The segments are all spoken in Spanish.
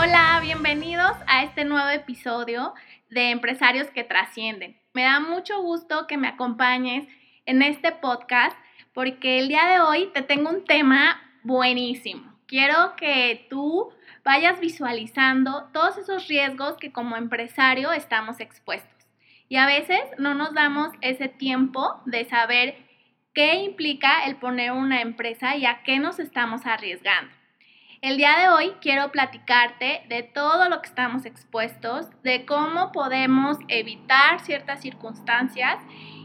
Hola, bienvenidos a este nuevo episodio de Empresarios que Trascienden. Me da mucho gusto que me acompañes en este podcast porque el día de hoy te tengo un tema buenísimo. Quiero que tú vayas visualizando todos esos riesgos que como empresario estamos expuestos. Y a veces no nos damos ese tiempo de saber qué implica el poner una empresa y a qué nos estamos arriesgando. El día de hoy quiero platicarte de todo lo que estamos expuestos, de cómo podemos evitar ciertas circunstancias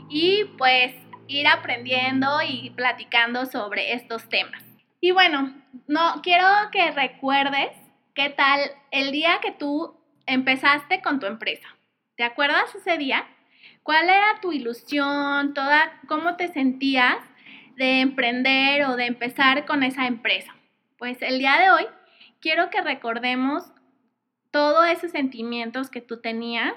y pues ir aprendiendo y platicando sobre estos temas. Y bueno, no quiero que recuerdes qué tal el día que tú empezaste con tu empresa. ¿Te acuerdas ese día? ¿Cuál era tu ilusión, cómo te sentías de emprender o de empezar con esa empresa? Pues el día de hoy quiero que recordemos todos esos sentimientos que tú tenías,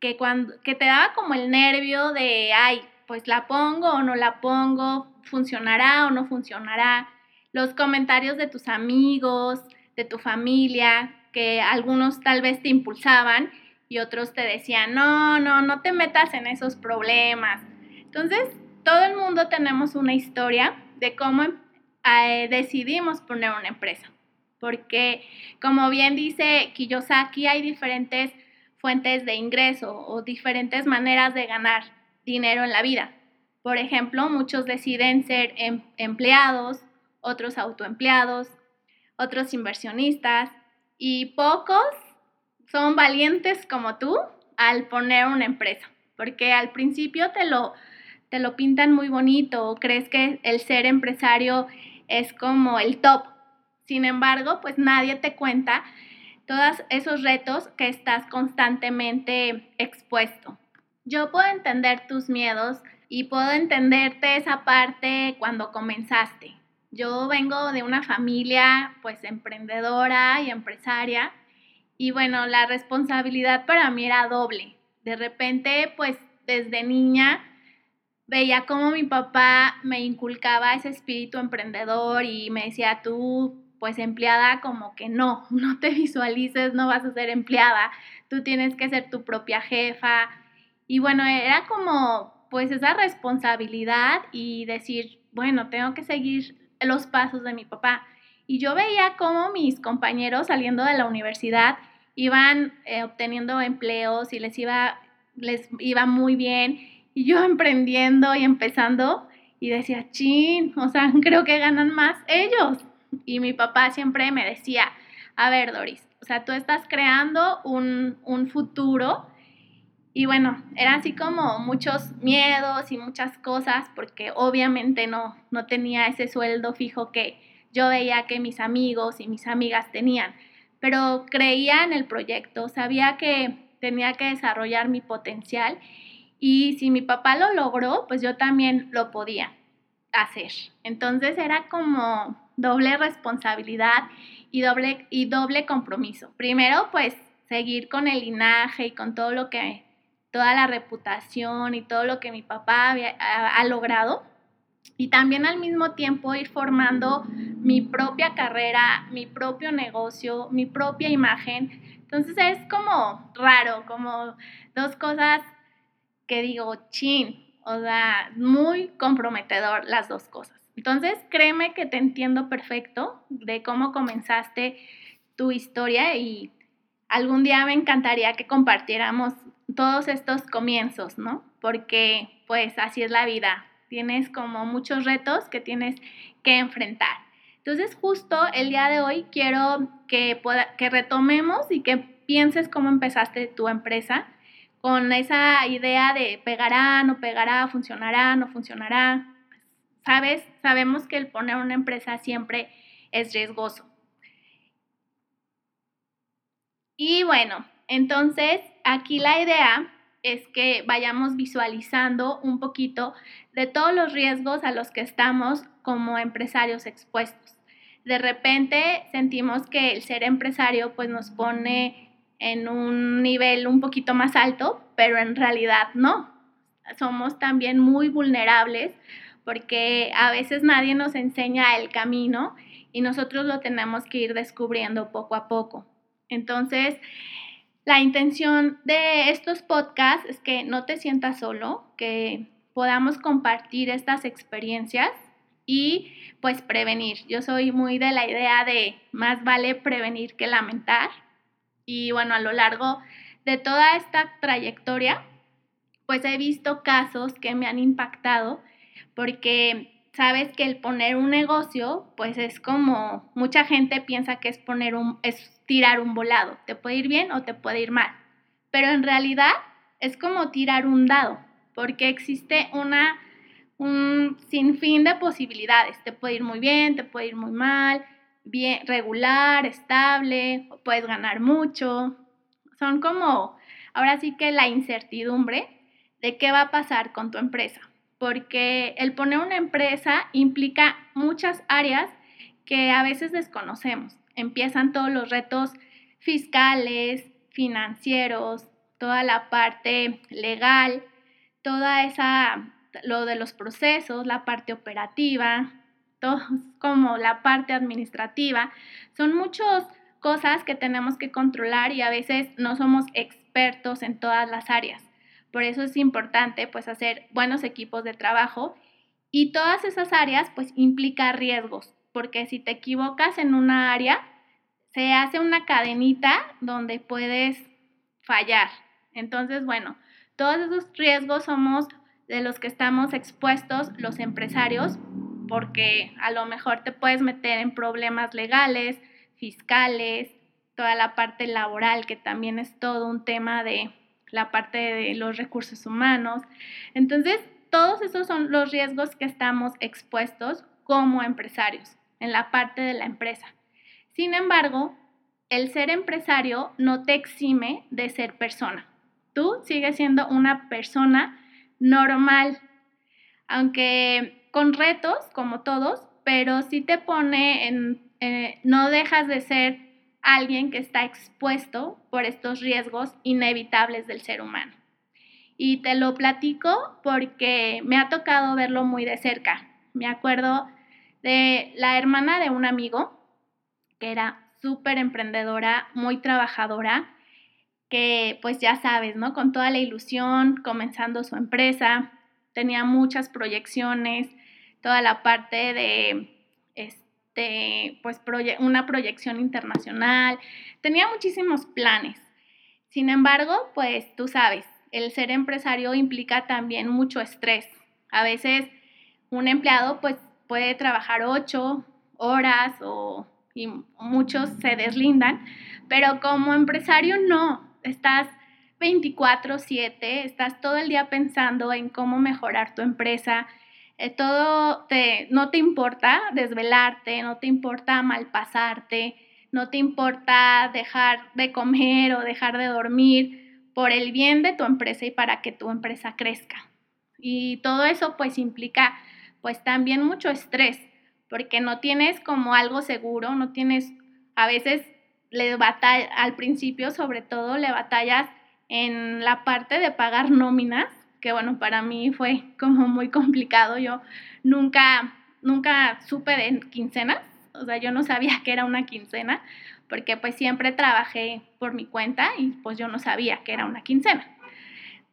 que, cuando, que te daba como el nervio de, ay, pues la pongo o no la pongo, funcionará o no funcionará, los comentarios de tus amigos, de tu familia, que algunos tal vez te impulsaban y otros te decían, no, no, no te metas en esos problemas. Entonces, todo el mundo tenemos una historia de cómo eh, decidimos poner una empresa. Porque, como bien dice Kiyosaki, hay diferentes fuentes de ingreso o diferentes maneras de ganar dinero en la vida. Por ejemplo, muchos deciden ser em, empleados, otros autoempleados, otros inversionistas y pocos son valientes como tú al poner una empresa, porque al principio te lo, te lo pintan muy bonito o crees que el ser empresario es como el top. Sin embargo, pues nadie te cuenta todos esos retos que estás constantemente expuesto. Yo puedo entender tus miedos y puedo entenderte esa parte cuando comenzaste. Yo vengo de una familia pues emprendedora y empresaria y bueno, la responsabilidad para mí era doble. De repente pues desde niña veía cómo mi papá me inculcaba ese espíritu emprendedor y me decía, tú, pues empleada, como que no, no te visualices, no vas a ser empleada, tú tienes que ser tu propia jefa. Y bueno, era como, pues esa responsabilidad y decir, bueno, tengo que seguir los pasos de mi papá. Y yo veía cómo mis compañeros saliendo de la universidad iban eh, obteniendo empleos y les iba, les iba muy bien y yo emprendiendo y empezando y decía, chin, o sea, creo que ganan más ellos. Y mi papá siempre me decía, a ver, Doris, o sea, tú estás creando un, un futuro. Y bueno, era así como muchos miedos y muchas cosas, porque obviamente no, no tenía ese sueldo fijo que yo veía que mis amigos y mis amigas tenían. Pero creía en el proyecto, sabía que tenía que desarrollar mi potencial y si mi papá lo logró, pues yo también lo podía hacer. Entonces era como doble responsabilidad y doble, y doble compromiso. Primero, pues seguir con el linaje y con todo lo que, toda la reputación y todo lo que mi papá ha, ha logrado. Y también al mismo tiempo ir formando mi propia carrera, mi propio negocio, mi propia imagen. Entonces es como raro, como dos cosas digo, chin, o sea, muy comprometedor las dos cosas. Entonces, créeme que te entiendo perfecto de cómo comenzaste tu historia y algún día me encantaría que compartiéramos todos estos comienzos, ¿no? Porque pues así es la vida. Tienes como muchos retos que tienes que enfrentar. Entonces, justo el día de hoy quiero que, que retomemos y que pienses cómo empezaste tu empresa con esa idea de pegará, no pegará, funcionará, no funcionará. Sabes, sabemos que el poner una empresa siempre es riesgoso. Y bueno, entonces aquí la idea es que vayamos visualizando un poquito de todos los riesgos a los que estamos como empresarios expuestos. De repente sentimos que el ser empresario pues nos pone en un nivel un poquito más alto, pero en realidad no. Somos también muy vulnerables porque a veces nadie nos enseña el camino y nosotros lo tenemos que ir descubriendo poco a poco. Entonces, la intención de estos podcasts es que no te sientas solo, que podamos compartir estas experiencias y pues prevenir. Yo soy muy de la idea de más vale prevenir que lamentar. Y bueno, a lo largo de toda esta trayectoria, pues he visto casos que me han impactado porque sabes que el poner un negocio, pues es como mucha gente piensa que es poner un es tirar un volado, te puede ir bien o te puede ir mal. Pero en realidad es como tirar un dado, porque existe una un sinfín de posibilidades. Te puede ir muy bien, te puede ir muy mal, bien regular, estable, puedes ganar mucho. Son como ahora sí que la incertidumbre de qué va a pasar con tu empresa porque el poner una empresa implica muchas áreas que a veces desconocemos. Empiezan todos los retos fiscales, financieros, toda la parte legal, toda esa, lo de los procesos, la parte operativa, como la parte administrativa. Son muchas cosas que tenemos que controlar y a veces no somos expertos en todas las áreas. Por eso es importante pues hacer buenos equipos de trabajo y todas esas áreas pues implica riesgos, porque si te equivocas en una área, se hace una cadenita donde puedes fallar. Entonces, bueno, todos esos riesgos somos de los que estamos expuestos los empresarios, porque a lo mejor te puedes meter en problemas legales, fiscales, toda la parte laboral, que también es todo un tema de la parte de los recursos humanos. Entonces, todos esos son los riesgos que estamos expuestos como empresarios en la parte de la empresa. Sin embargo, el ser empresario no te exime de ser persona. Tú sigues siendo una persona normal, aunque con retos como todos, pero sí te pone en, eh, no dejas de ser alguien que está expuesto por estos riesgos inevitables del ser humano. Y te lo platico porque me ha tocado verlo muy de cerca. Me acuerdo de la hermana de un amigo que era súper emprendedora, muy trabajadora, que pues ya sabes, ¿no? Con toda la ilusión, comenzando su empresa, tenía muchas proyecciones, toda la parte de este, pues una proyección internacional, tenía muchísimos planes. Sin embargo, pues tú sabes, el ser empresario implica también mucho estrés. A veces un empleado pues puede trabajar ocho horas o y muchos se deslindan, pero como empresario no, estás 24/7, estás todo el día pensando en cómo mejorar tu empresa, todo te, no te importa desvelarte, no te importa malpasarte, no te importa dejar de comer o dejar de dormir por el bien de tu empresa y para que tu empresa crezca. Y todo eso pues implica pues también mucho estrés, porque no tienes como algo seguro, no tienes, a veces le batalla, al principio sobre todo le batallas en la parte de pagar nóminas que bueno, para mí fue como muy complicado. Yo nunca, nunca supe de quincenas, o sea, yo no sabía que era una quincena, porque pues siempre trabajé por mi cuenta y pues yo no sabía que era una quincena.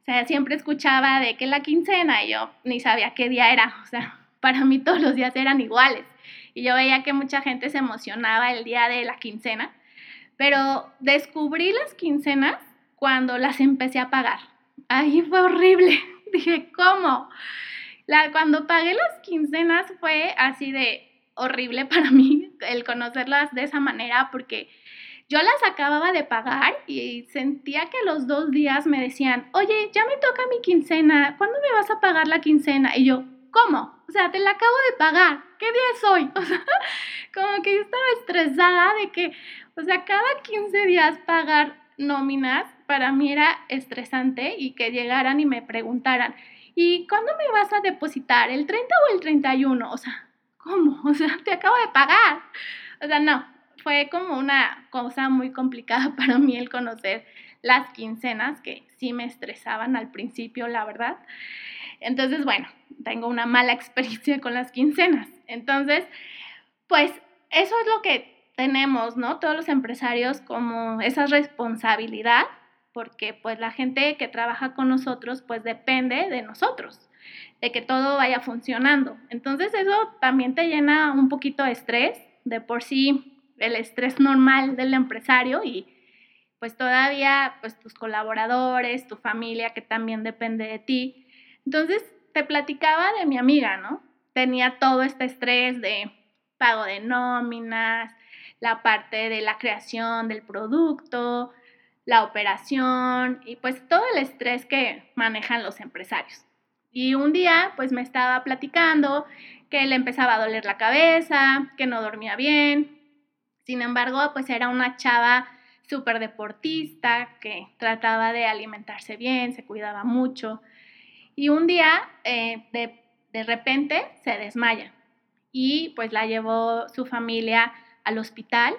O sea, siempre escuchaba de que la quincena y yo ni sabía qué día era, o sea, para mí todos los días eran iguales. Y yo veía que mucha gente se emocionaba el día de la quincena, pero descubrí las quincenas cuando las empecé a pagar ahí fue horrible. Dije, ¿cómo? La, cuando pagué las quincenas fue así de horrible para mí el conocerlas de esa manera porque yo las acababa de pagar y sentía que los dos días me decían, oye, ya me toca mi quincena, ¿cuándo me vas a pagar la quincena? Y yo, ¿cómo? O sea, te la acabo de pagar. ¿Qué día es hoy? Como que yo estaba estresada de que, o sea, cada 15 días pagar nóminas para mí era estresante y que llegaran y me preguntaran, ¿y cuándo me vas a depositar? ¿El 30 o el 31? O sea, ¿cómo? O sea, te acabo de pagar. O sea, no, fue como una cosa muy complicada para mí el conocer las quincenas, que sí me estresaban al principio, la verdad. Entonces, bueno, tengo una mala experiencia con las quincenas. Entonces, pues eso es lo que tenemos, ¿no? Todos los empresarios como esa responsabilidad, porque pues la gente que trabaja con nosotros, pues depende de nosotros, de que todo vaya funcionando. Entonces eso también te llena un poquito de estrés, de por sí el estrés normal del empresario y pues todavía pues tus colaboradores, tu familia que también depende de ti, entonces, te platicaba de mi amiga, ¿no? Tenía todo este estrés de pago de nóminas, la parte de la creación del producto, la operación y pues todo el estrés que manejan los empresarios. Y un día pues me estaba platicando que le empezaba a doler la cabeza, que no dormía bien. Sin embargo, pues era una chava súper deportista que trataba de alimentarse bien, se cuidaba mucho. Y un día, eh, de, repente, se desmaya y pues la llevó su familia al hospital.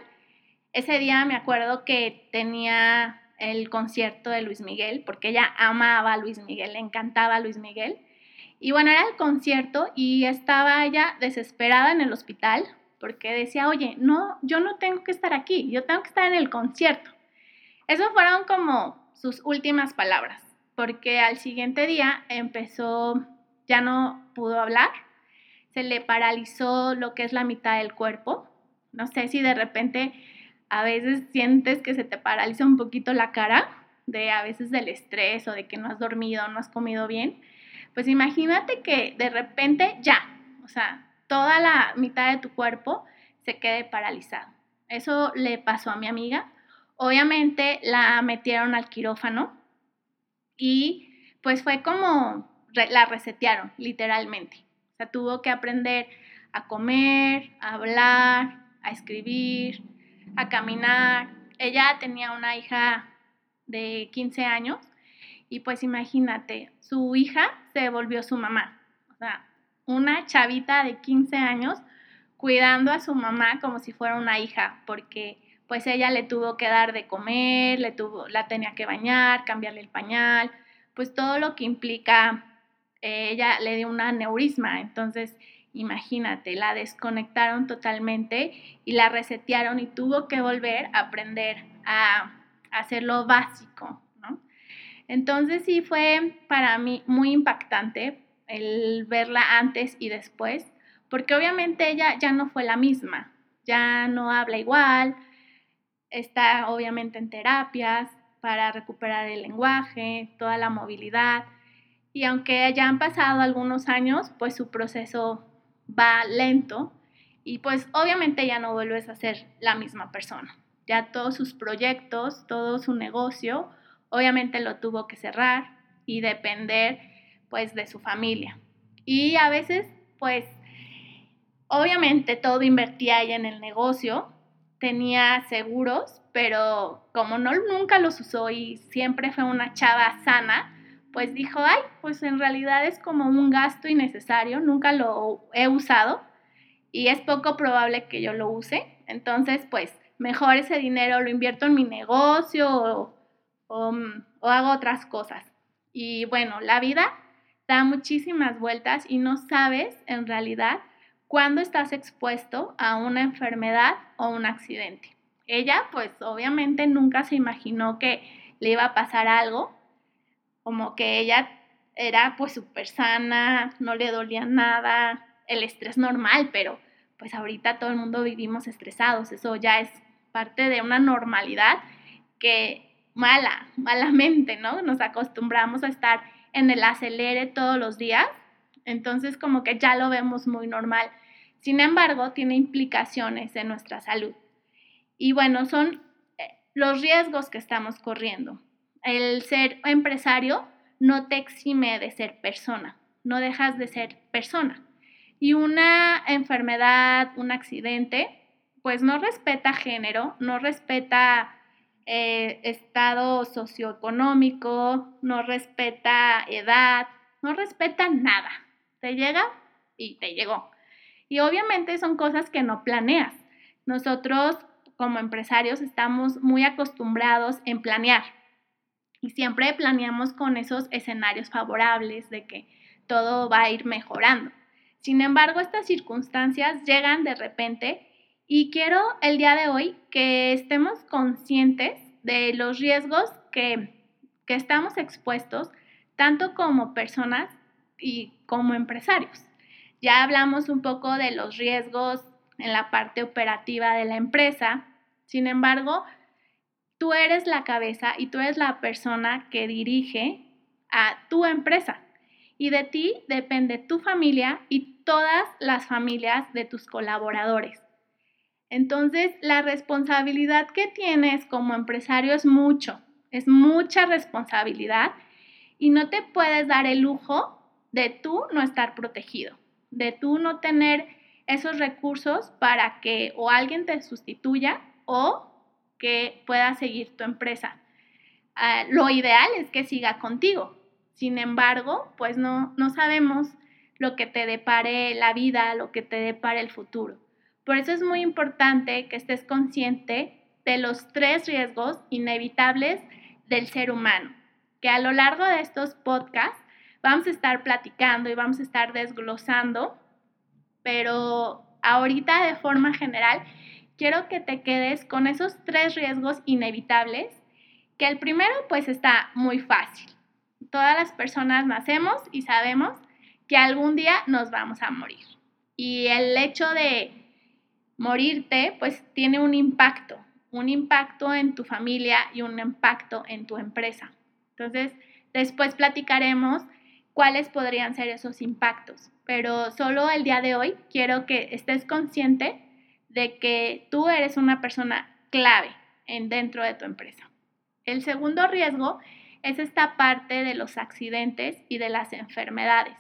Ese día me acuerdo que tenía el concierto de Luis Miguel, porque ella amaba a Luis Miguel, le encantaba a Luis Miguel. Y bueno, era el concierto y estaba ella desesperada en el hospital porque decía, oye, no, yo no tengo que estar aquí, yo tengo que estar en el concierto. Eso fueron como sus últimas palabras porque al siguiente día empezó, ya no pudo hablar, se le paralizó lo que es la mitad del cuerpo. No sé si de repente a veces sientes que se te paraliza un poquito la cara, de a veces del estrés o de que no has dormido, no has comido bien. Pues imagínate que de repente ya, o sea, toda la mitad de tu cuerpo se quede paralizado. Eso le pasó a mi amiga. Obviamente la metieron al quirófano y pues fue como la resetearon, literalmente. O sea, tuvo que aprender a comer, a hablar, a escribir, a caminar. Ella tenía una hija de 15 años y pues imagínate, su hija se volvió su mamá. Una chavita de 15 años cuidando a su mamá como si fuera una hija, porque pues ella le tuvo que dar de comer, le tuvo, la tenía que bañar, cambiarle el pañal, pues todo lo que implica, eh, ella le dio una aneurisma, entonces imagínate, la desconectaron totalmente y la resetearon y tuvo que volver a aprender a, hacer lo básico, ¿no? Entonces sí fue para mí muy impactante el verla antes y después, porque obviamente ella ya no fue la misma, ya no habla igual, está obviamente en terapias para recuperar el lenguaje, toda la movilidad. Y aunque ya han pasado algunos años, pues su proceso va lento y pues obviamente ya no vuelves a ser la misma persona. Ya todos sus proyectos, todo su negocio, obviamente lo tuvo que cerrar y depender pues de su familia. Y a veces pues obviamente todo invertía ella en el negocio, tenía seguros, pero como no nunca los usó y siempre fue una chava sana, pues dijo, ay, pues en realidad es como un gasto innecesario, nunca lo he usado y es poco probable que yo lo use. Entonces, pues mejor ese dinero lo invierto en mi negocio o, o, o hago otras cosas. Y bueno, la vida da muchísimas vueltas y no sabes en realidad cuando estás expuesto a una enfermedad o un accidente. Ella, pues obviamente nunca se imaginó que le iba a pasar algo, como que ella era pues súper sana, no le dolía nada, el estrés normal, pero pues ahorita todo el mundo vivimos estresados, eso ya es parte de una normalidad que mala, malamente, ¿no? Nos acostumbramos a estar en el acelere todos los días, entonces como que ya lo vemos muy normal. Sin embargo, tiene implicaciones en nuestra salud. Y bueno, son eh, los riesgos que estamos corriendo. El ser empresario no te exime de ser persona, no dejas de ser persona. Y una enfermedad, un accidente, pues no respeta género, no respeta eh, estado socioeconómico, no respeta edad, no respeta nada. Te llega y te llegó. Y obviamente son cosas que no planeas. Nosotros como empresarios estamos muy acostumbrados en planear y siempre planeamos con esos escenarios favorables de que todo va a ir mejorando. Sin embargo, estas circunstancias llegan de repente y quiero el día de hoy que estemos conscientes de los riesgos que, que estamos expuestos, tanto como personas y como empresarios. Ya hablamos un poco de los riesgos en la parte operativa de la empresa, sin embargo, tú eres la cabeza y tú eres la persona que dirige a tu empresa. Y de ti depende tu familia y todas las familias de tus colaboradores. Entonces, la responsabilidad que tienes como empresario es mucho, es mucha responsabilidad y no te puedes dar el lujo de tú no estar protegido, de tú no tener esos recursos para que o alguien te sustituya o que pueda seguir tu empresa. Ah, lo ideal es que siga contigo. Sin embargo, pues no, no sabemos lo que te depare la vida, lo que te depare el futuro. Por eso es muy importante que estés consciente de los tres riesgos inevitables del ser humano, que a lo largo de estos podcasts vamos a estar platicando y vamos a estar desglosando, pero ahorita de forma general quiero que te quedes con esos tres riesgos inevitables, que el primero pues está muy fácil. Todas las personas nacemos y sabemos que algún día nos vamos a morir. Y el hecho de morirte pues tiene un impacto, un impacto en tu familia y un impacto en tu empresa. Entonces, después platicaremos cuáles podrían ser esos impactos, pero solo el día de hoy quiero que estés consciente de que tú eres una persona clave en, dentro de tu empresa. El segundo riesgo es esta parte de los accidentes y de las enfermedades,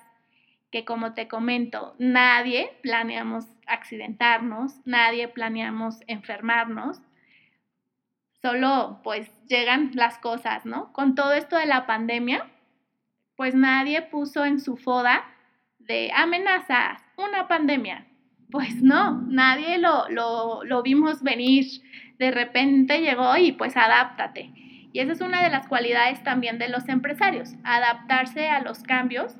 que como te comento, nadie planeamos accidentarnos, nadie planeamos enfermarnos, solo pues llegan las cosas, ¿no? Con todo esto de la pandemia, pues nadie puso en su foda de amenazas una pandemia. Pues no, nadie lo, lo, vimos venir. De repente llegó y pues adáptate. Y esa es una de las cualidades también de los empresarios, adaptarse a los cambios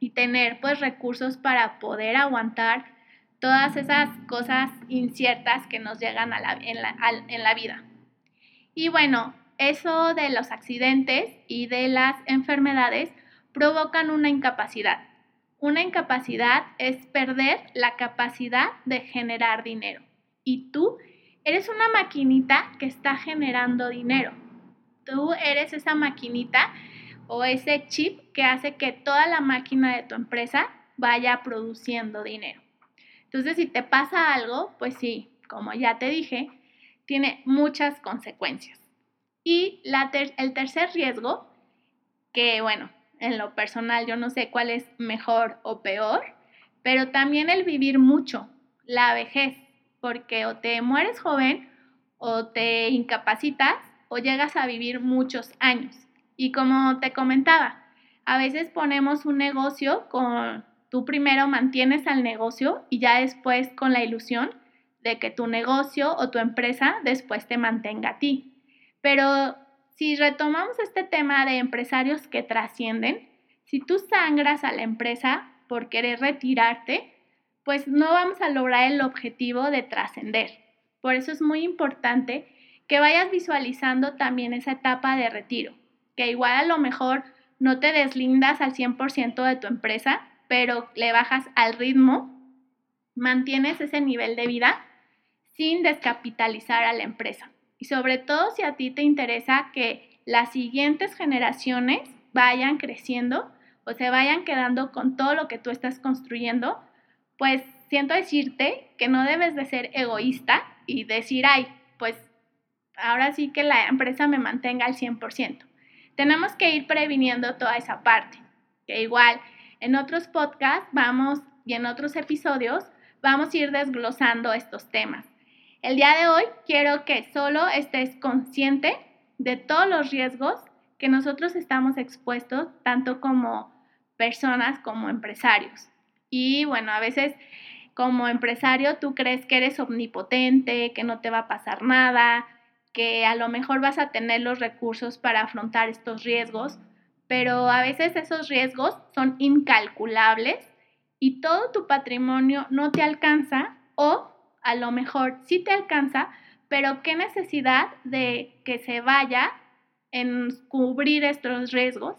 y tener pues recursos para poder aguantar todas esas cosas inciertas que nos llegan en, la, en la vida. Y bueno, eso de los accidentes y de las enfermedades provocan una incapacidad. Una incapacidad es perder la capacidad de generar dinero. Y tú eres una maquinita que está generando dinero. Tú eres esa maquinita o ese chip que hace que toda la máquina de tu empresa vaya produciendo dinero. Entonces, si te pasa algo, pues sí, como ya te dije, tiene muchas consecuencias. Y el tercer riesgo, que bueno, en lo personal yo no sé cuál es mejor o peor, pero también el vivir mucho, la vejez, porque o te mueres joven o te incapacitas o llegas a vivir muchos años. Y como te comentaba, a veces ponemos un negocio con, tú primero mantienes al negocio y ya después con la ilusión de que tu negocio o tu empresa después te mantenga a ti. Pero si retomamos este tema de empresarios que trascienden, si tú sangras a la empresa por querer retirarte, pues no vamos a lograr el objetivo de trascender. Por eso es muy importante que vayas visualizando también esa etapa de retiro, que igual a lo mejor no te deslindas al 100% de tu empresa, pero le bajas al ritmo, mantienes ese nivel de vida sin descapitalizar a la empresa. Y sobre todo si a ti te interesa que las siguientes generaciones vayan creciendo o se vayan quedando con todo lo que tú estás construyendo, pues siento decirte que no debes de ser egoísta y decir, ay, pues ahora sí que la empresa me mantenga al 100%. Tenemos que ir previniendo toda esa parte, que igual en otros podcasts vamos y en otros episodios vamos a ir desglosando estos temas. El día de hoy quiero que solo estés consciente de todos los riesgos que nosotros estamos expuestos, tanto como personas como empresarios. Y bueno, a veces como empresario tú crees que eres omnipotente, que no te va a pasar nada, que a lo mejor vas a tener los recursos para afrontar estos riesgos, pero a veces esos riesgos son incalculables y todo tu patrimonio no te alcanza o a lo mejor sí te alcanza, pero qué necesidad de que se vaya en cubrir estos riesgos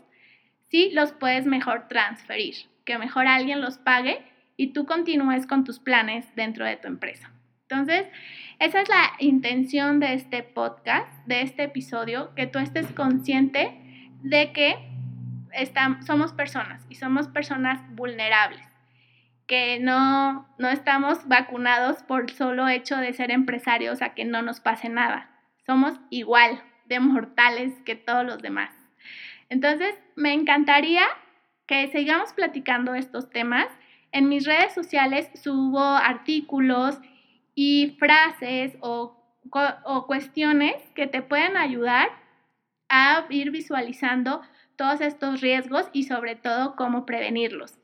si los puedes mejor transferir, que mejor alguien los pague y tú continúes con tus planes dentro de tu empresa. Entonces, esa es la intención de este podcast, de este episodio, que tú estés consciente de que somos personas y somos personas vulnerables, que no, no estamos vacunados por solo hecho de ser empresarios a que no nos pase nada. Somos igual de mortales que todos los demás. Entonces, me encantaría que sigamos platicando estos temas. En mis redes sociales subo artículos y frases o, o cuestiones que te pueden ayudar a ir visualizando todos estos riesgos y sobre todo cómo prevenirlos.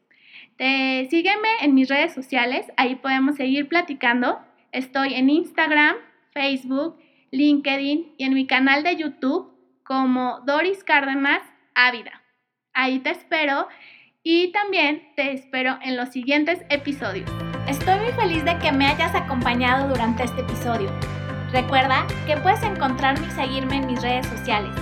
Te, sígueme en mis redes sociales, ahí podemos seguir platicando. Estoy en Instagram, Facebook, LinkedIn y en mi canal de YouTube como Doris Cárdenas Ávida. Ahí te espero y también te espero en los siguientes episodios. Estoy muy feliz de que me hayas acompañado durante este episodio. Recuerda que puedes encontrarme y seguirme en mis redes sociales.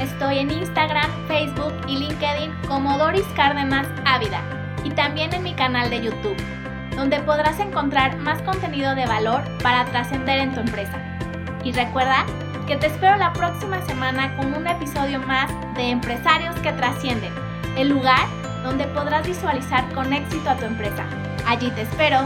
Estoy en Instagram, Facebook y LinkedIn como Doris Cárdenas Ávida y también en mi canal de YouTube, donde podrás encontrar más contenido de valor para trascender en tu empresa. Y recuerda que te espero la próxima semana con un episodio más de Empresarios que Trascienden, el lugar donde podrás visualizar con éxito a tu empresa. Allí te espero.